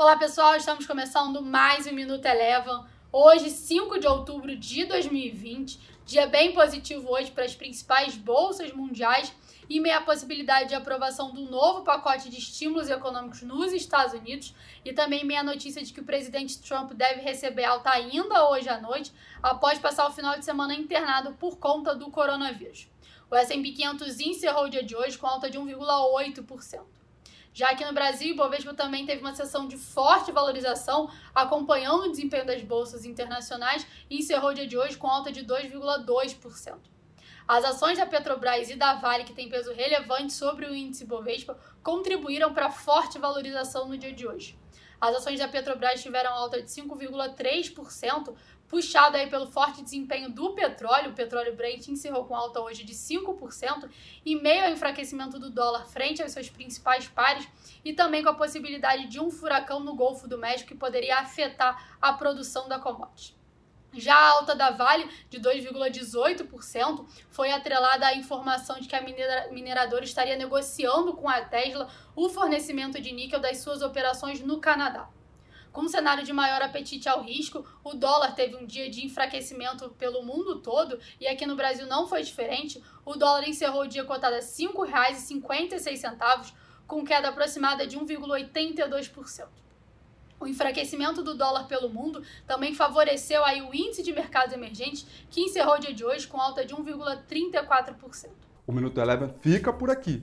Olá pessoal, estamos começando mais um Minuto Eleven. Hoje, 5 de outubro de 2020, dia bem positivo hoje para as principais bolsas mundiais e meia possibilidade de aprovação do novo pacote de estímulos econômicos nos Estados Unidos e também meia notícia de que o presidente Trump deve receber alta ainda hoje à noite, após passar o final de semana internado por conta do coronavírus. O S&P 500 encerrou o dia de hoje com alta de 1,8%. Já aqui no Brasil, o Bovespa também teve uma sessão de forte valorização, acompanhando o desempenho das bolsas internacionais e encerrou o dia de hoje com alta de 2,2%. As ações da Petrobras e da Vale, que têm peso relevante sobre o índice Bovespa, contribuíram para a forte valorização no dia de hoje. As ações da Petrobras tiveram alta de 5,3%, puxado aí pelo forte desempenho do petróleo. O petróleo Brent encerrou com alta hoje de 5%, e meio ao enfraquecimento do dólar frente aos seus principais pares, e também com a possibilidade de um furacão no Golfo do México que poderia afetar a produção da commodity. Já a alta da Vale, de 2,18%, foi atrelada à informação de que a mineradora estaria negociando com a Tesla o fornecimento de níquel das suas operações no Canadá. Com um cenário de maior apetite ao risco, o dólar teve um dia de enfraquecimento pelo mundo todo e aqui no Brasil não foi diferente. O dólar encerrou o dia cotado a R$ 5,56, com queda aproximada de 1,82%. O enfraquecimento do dólar pelo mundo também favoreceu aí o índice de mercados emergentes, que encerrou o dia de hoje com alta de 1,34%. O Minuto Eleven fica por aqui.